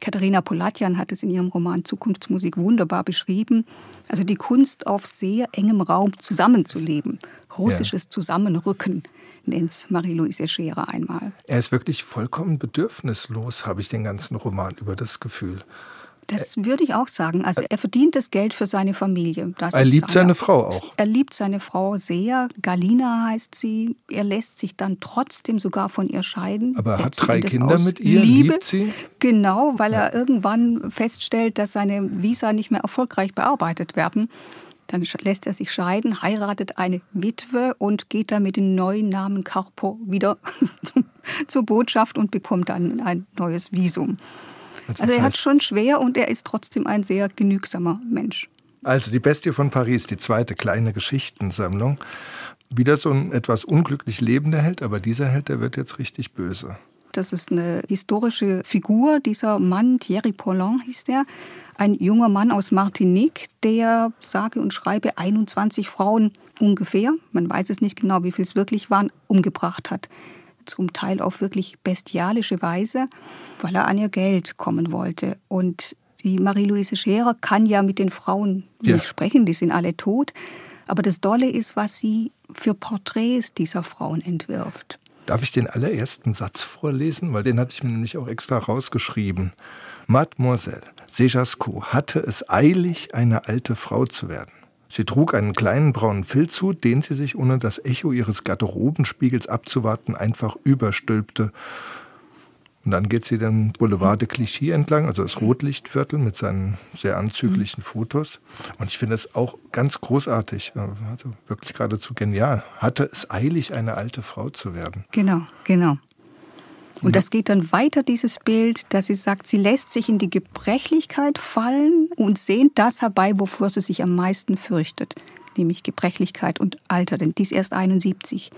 Katharina Polatjan hat es in ihrem Roman Zukunftsmusik wunderbar beschrieben. Also die Kunst, auf sehr engem Raum zusammenzuleben. Russisches ja. Zusammenrücken nennt es Marie-Louise Scherer einmal. Er ist wirklich vollkommen bedürfnislos, habe ich den ganzen Roman über das Gefühl. Das würde ich auch sagen. Also er verdient das Geld für seine Familie. Das er liebt seine, seine Frau auch. Er liebt seine Frau sehr. Galina heißt sie. Er lässt sich dann trotzdem sogar von ihr scheiden. Aber er hat drei Kinder mit ihr, Liebe. liebt sie? Genau, weil ja. er irgendwann feststellt, dass seine Visa nicht mehr erfolgreich bearbeitet werden. Dann lässt er sich scheiden, heiratet eine Witwe und geht dann mit dem neuen Namen Carpo wieder zur Botschaft und bekommt dann ein neues Visum. Also, also er hat schon schwer und er ist trotzdem ein sehr genügsamer Mensch. Also die Bestie von Paris, die zweite kleine Geschichtensammlung. Wieder so ein etwas unglücklich lebender Held, aber dieser Held, der wird jetzt richtig böse. Das ist eine historische Figur. Dieser Mann, Thierry Paulin hieß der, ein junger Mann aus Martinique, der sage und schreibe 21 Frauen ungefähr, man weiß es nicht genau, wie viel es wirklich waren, umgebracht hat zum Teil auf wirklich bestialische Weise, weil er an ihr Geld kommen wollte. Und die Marie-Louise Scherer kann ja mit den Frauen ja. nicht sprechen, die sind alle tot. Aber das Dolle ist, was sie für Porträts dieser Frauen entwirft. Darf ich den allerersten Satz vorlesen? Weil den hatte ich mir nämlich auch extra rausgeschrieben. Mademoiselle Sejasco hatte es eilig, eine alte Frau zu werden. Sie trug einen kleinen braunen Filzhut, den sie sich, ohne das Echo ihres Garderobenspiegels abzuwarten, einfach überstülpte. Und dann geht sie den Boulevard de Clichy entlang, also das Rotlichtviertel mit seinen sehr anzüglichen Fotos. Und ich finde es auch ganz großartig, also wirklich geradezu genial. Hatte es eilig, eine alte Frau zu werden. Genau, genau. Und das geht dann weiter, dieses Bild, dass sie sagt, sie lässt sich in die Gebrechlichkeit fallen und sehnt das herbei, wovor sie sich am meisten fürchtet, nämlich Gebrechlichkeit und Alter, denn die ist erst 71.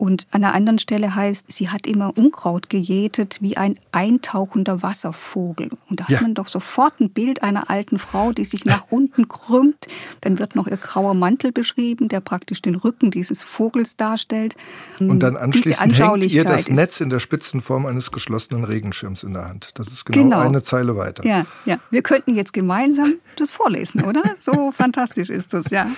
Und an einer anderen Stelle heißt, sie hat immer Unkraut gejätet wie ein eintauchender Wasservogel. Und da ja. hat man doch sofort ein Bild einer alten Frau, die sich nach unten krümmt. Dann wird noch ihr grauer Mantel beschrieben, der praktisch den Rücken dieses Vogels darstellt. Und dann anschließend hängt ihr das Netz in der Spitzenform eines geschlossenen Regenschirms in der Hand. Das ist genau, genau. eine Zeile weiter. Ja, ja. Wir könnten jetzt gemeinsam das vorlesen, oder? So fantastisch ist das, ja.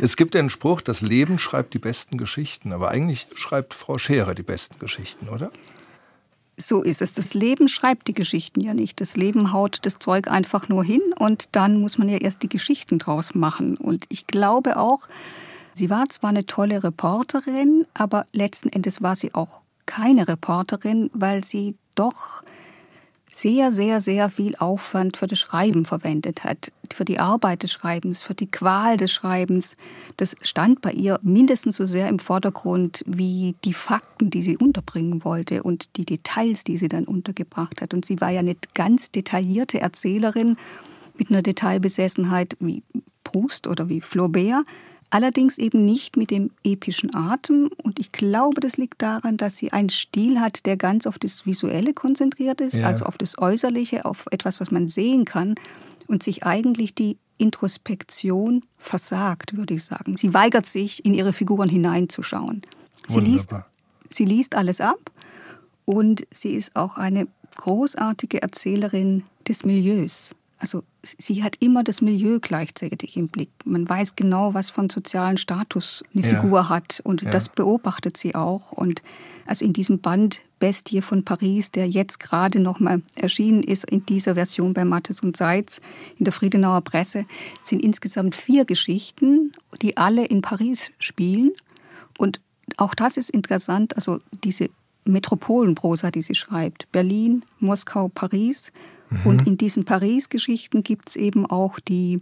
Es gibt den Spruch, das Leben schreibt die besten Geschichten. Geschichten. Aber eigentlich schreibt Frau Scherer die besten Geschichten, oder? So ist es. Das Leben schreibt die Geschichten ja nicht. Das Leben haut das Zeug einfach nur hin und dann muss man ja erst die Geschichten draus machen. Und ich glaube auch, sie war zwar eine tolle Reporterin, aber letzten Endes war sie auch keine Reporterin, weil sie doch sehr, sehr, sehr viel Aufwand für das Schreiben verwendet hat, für die Arbeit des Schreibens, für die Qual des Schreibens. Das stand bei ihr mindestens so sehr im Vordergrund wie die Fakten, die sie unterbringen wollte und die Details, die sie dann untergebracht hat. Und sie war ja eine ganz detaillierte Erzählerin mit einer Detailbesessenheit wie Proust oder wie Flaubert, Allerdings eben nicht mit dem epischen Atem. Und ich glaube, das liegt daran, dass sie einen Stil hat, der ganz auf das Visuelle konzentriert ist, ja. also auf das Äußerliche, auf etwas, was man sehen kann und sich eigentlich die Introspektion versagt, würde ich sagen. Sie weigert sich, in ihre Figuren hineinzuschauen. Sie liest, sie liest alles ab und sie ist auch eine großartige Erzählerin des Milieus. Also sie hat immer das Milieu gleichzeitig im Blick. Man weiß genau, was von sozialen Status eine ja. Figur hat und ja. das beobachtet sie auch. Und also in diesem Band Bestie von Paris, der jetzt gerade noch mal erschienen ist in dieser Version bei Mattes und Seitz in der Friedenauer Presse, sind insgesamt vier Geschichten, die alle in Paris spielen. Und auch das ist interessant, also diese Metropolenprosa, die sie schreibt. Berlin, Moskau, Paris. Mhm. Und in diesen Paris-Geschichten gibt es eben auch die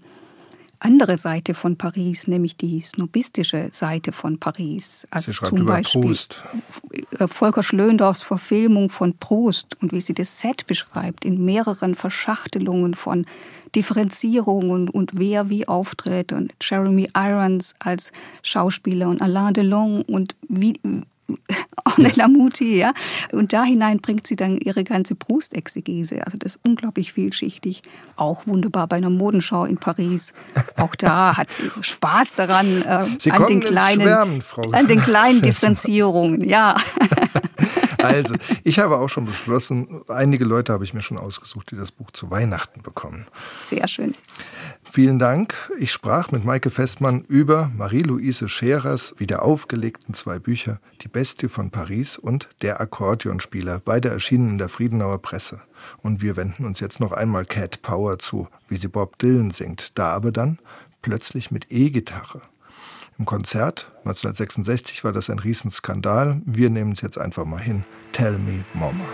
andere Seite von Paris, nämlich die snobistische Seite von Paris. Also zum Beispiel Proust. Äh, Volker Schlöndorffs Verfilmung von Proust und wie sie das Set beschreibt, in mehreren Verschachtelungen von Differenzierungen und wer wie auftritt und Jeremy Irons als Schauspieler und Alain Delon und wie, Ornella Muti, ja. Und da hinein bringt sie dann ihre ganze Brustexegese. Also das ist unglaublich vielschichtig. Auch wunderbar bei einer Modenschau in Paris. Auch da hat sie Spaß daran, äh, an, den kleinen, Schwärmen, an den kleinen Differenzierungen, ja. Also, ich habe auch schon beschlossen, einige Leute habe ich mir schon ausgesucht, die das Buch zu Weihnachten bekommen. Sehr schön. Vielen Dank. Ich sprach mit Maike Festmann über Marie-Louise Scherers wiederaufgelegten zwei Bücher Die Bestie von Paris und Der Akkordeonspieler, beide erschienen in der Friedenauer Presse. Und wir wenden uns jetzt noch einmal Cat Power zu, wie sie Bob Dylan singt, da aber dann plötzlich mit E-Gitarre. Im Konzert 1966 war das ein Riesenskandal. Wir nehmen es jetzt einfach mal hin. Tell me, Mama.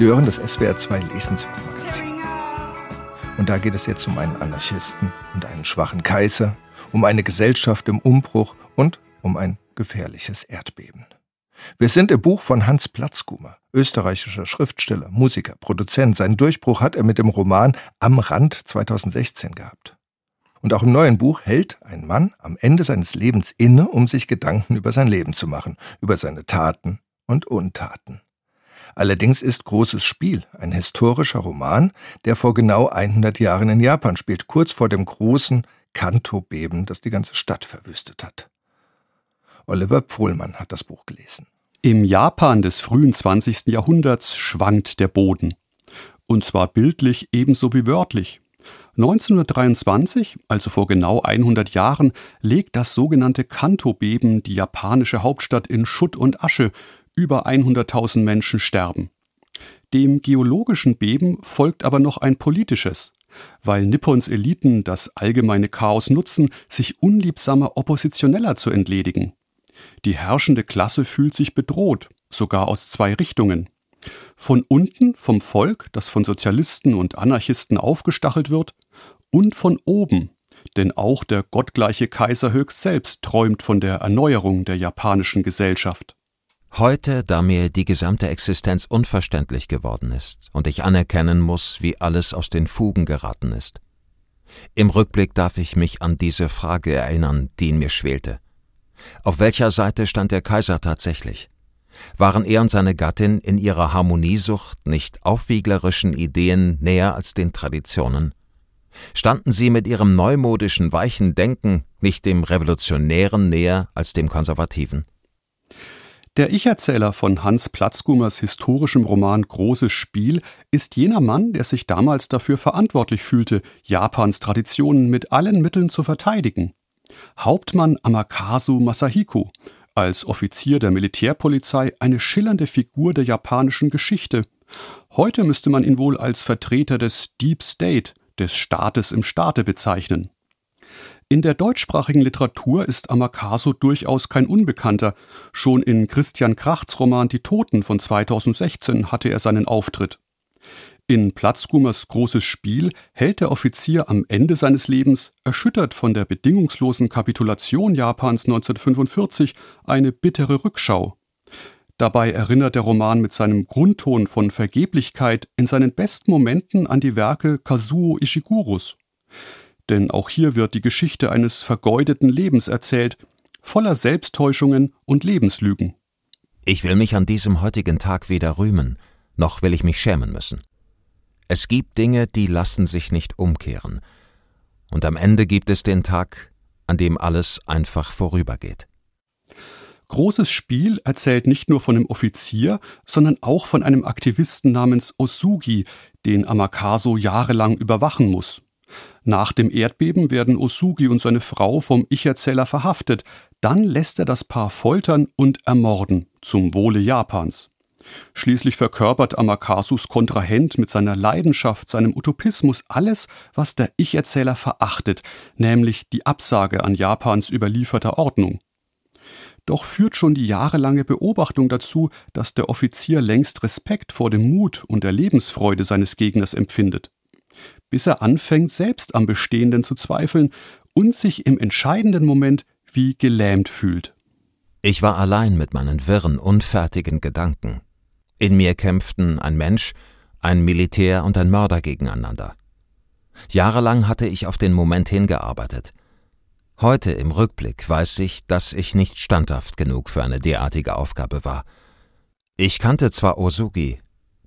Sie hören das SWR 2 Lesenswert-Magazin. Und da geht es jetzt um einen Anarchisten und einen schwachen Kaiser, um eine Gesellschaft im Umbruch und um ein gefährliches Erdbeben. Wir sind im Buch von Hans Platzgumer, österreichischer Schriftsteller, Musiker, Produzent. Seinen Durchbruch hat er mit dem Roman Am Rand 2016 gehabt. Und auch im neuen Buch hält ein Mann am Ende seines Lebens inne, um sich Gedanken über sein Leben zu machen, über seine Taten und Untaten. Allerdings ist Großes Spiel ein historischer Roman, der vor genau 100 Jahren in Japan spielt, kurz vor dem großen Kanto-Beben, das die ganze Stadt verwüstet hat. Oliver Pfohlmann hat das Buch gelesen. Im Japan des frühen 20. Jahrhunderts schwankt der Boden. Und zwar bildlich ebenso wie wörtlich. 1923, also vor genau 100 Jahren, legt das sogenannte Kanto-Beben die japanische Hauptstadt in Schutt und Asche, über 100.000 Menschen sterben. Dem geologischen Beben folgt aber noch ein politisches, weil Nippons Eliten das allgemeine Chaos nutzen, sich unliebsamer Oppositioneller zu entledigen. Die herrschende Klasse fühlt sich bedroht, sogar aus zwei Richtungen. Von unten vom Volk, das von Sozialisten und Anarchisten aufgestachelt wird, und von oben, denn auch der gottgleiche Kaiser höchst selbst träumt von der Erneuerung der japanischen Gesellschaft. Heute, da mir die gesamte Existenz unverständlich geworden ist und ich anerkennen muss, wie alles aus den Fugen geraten ist. Im Rückblick darf ich mich an diese Frage erinnern, die in mir schwelte. Auf welcher Seite stand der Kaiser tatsächlich? Waren er und seine Gattin in ihrer Harmoniesucht nicht aufwieglerischen Ideen näher als den Traditionen? Standen sie mit ihrem neumodischen weichen Denken nicht dem Revolutionären näher als dem Konservativen? Der Ich-Erzähler von Hans Platzgummers historischem Roman Großes Spiel ist jener Mann, der sich damals dafür verantwortlich fühlte, Japans Traditionen mit allen Mitteln zu verteidigen. Hauptmann Amakasu Masahiko, als Offizier der Militärpolizei eine schillernde Figur der japanischen Geschichte. Heute müsste man ihn wohl als Vertreter des Deep State, des Staates im Staate bezeichnen. In der deutschsprachigen Literatur ist Amakaso durchaus kein Unbekannter. Schon in Christian Krachts Roman Die Toten von 2016 hatte er seinen Auftritt. In Platzgummers großes Spiel hält der Offizier am Ende seines Lebens, erschüttert von der bedingungslosen Kapitulation Japans 1945, eine bittere Rückschau. Dabei erinnert der Roman mit seinem Grundton von Vergeblichkeit in seinen besten Momenten an die Werke Kazuo Ishigurus denn auch hier wird die Geschichte eines vergeudeten Lebens erzählt, voller Selbsttäuschungen und Lebenslügen. Ich will mich an diesem heutigen Tag weder rühmen, noch will ich mich schämen müssen. Es gibt Dinge, die lassen sich nicht umkehren, und am Ende gibt es den Tag, an dem alles einfach vorübergeht. Großes Spiel erzählt nicht nur von einem Offizier, sondern auch von einem Aktivisten namens Osugi, den Amakaso jahrelang überwachen muss. Nach dem Erdbeben werden Osugi und seine Frau vom Ich-Erzähler verhaftet. Dann lässt er das Paar foltern und ermorden, zum Wohle Japans. Schließlich verkörpert Amakasus Kontrahent mit seiner Leidenschaft, seinem Utopismus alles, was der Ich-Erzähler verachtet, nämlich die Absage an Japans überlieferter Ordnung. Doch führt schon die jahrelange Beobachtung dazu, dass der Offizier längst Respekt vor dem Mut und der Lebensfreude seines Gegners empfindet bis er anfängt, selbst am Bestehenden zu zweifeln und sich im entscheidenden Moment wie gelähmt fühlt. Ich war allein mit meinen wirren, unfertigen Gedanken. In mir kämpften ein Mensch, ein Militär und ein Mörder gegeneinander. Jahrelang hatte ich auf den Moment hingearbeitet. Heute im Rückblick weiß ich, dass ich nicht standhaft genug für eine derartige Aufgabe war. Ich kannte zwar Osugi,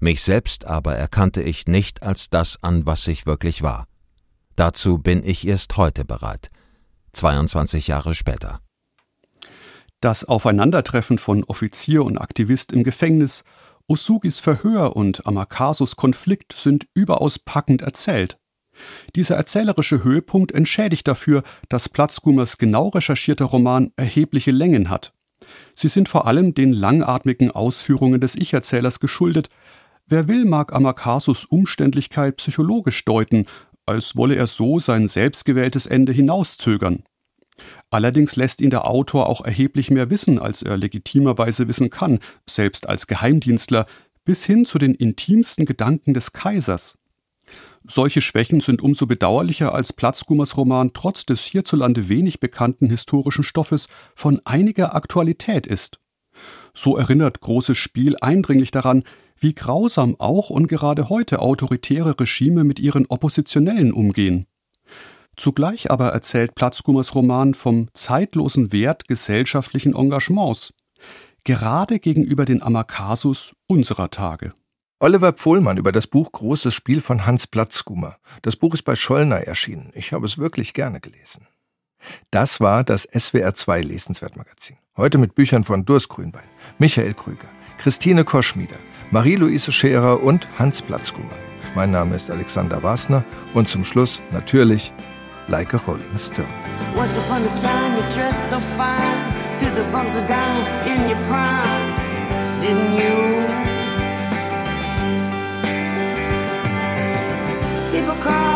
mich selbst aber erkannte ich nicht als das an, was ich wirklich war. Dazu bin ich erst heute bereit, 22 Jahre später. Das Aufeinandertreffen von Offizier und Aktivist im Gefängnis, Osugis Verhör und Amakasus Konflikt sind überaus packend erzählt. Dieser erzählerische Höhepunkt entschädigt dafür, dass Platzgumers genau recherchierter Roman erhebliche Längen hat. Sie sind vor allem den langatmigen Ausführungen des Ich-Erzählers geschuldet, Wer will, mag Amakasus Umständlichkeit psychologisch deuten, als wolle er so sein selbstgewähltes Ende hinauszögern. Allerdings lässt ihn der Autor auch erheblich mehr wissen, als er legitimerweise wissen kann, selbst als Geheimdienstler, bis hin zu den intimsten Gedanken des Kaisers. Solche Schwächen sind umso bedauerlicher, als Platzgummers Roman trotz des hierzulande wenig bekannten historischen Stoffes von einiger Aktualität ist. So erinnert Großes Spiel eindringlich daran, wie grausam auch und gerade heute autoritäre Regime mit ihren Oppositionellen umgehen. Zugleich aber erzählt Platzgummers Roman vom zeitlosen Wert gesellschaftlichen Engagements, gerade gegenüber den Amakasus unserer Tage. Oliver Pfohlmann über das Buch Großes Spiel von Hans Platzgummer. Das Buch ist bei Schollner erschienen. Ich habe es wirklich gerne gelesen. Das war das SWR 2 Lesenswertmagazin. Heute mit Büchern von Durst Grünbein, Michael Krüger, Christine Koschmieder, Marie-Louise Scherer und Hans Platzgummer. Mein Name ist Alexander Wasner und zum Schluss natürlich Like a Rolling Stone. Once upon a time you dressed so fine Through the bumps of down in your prime Didn't you? People call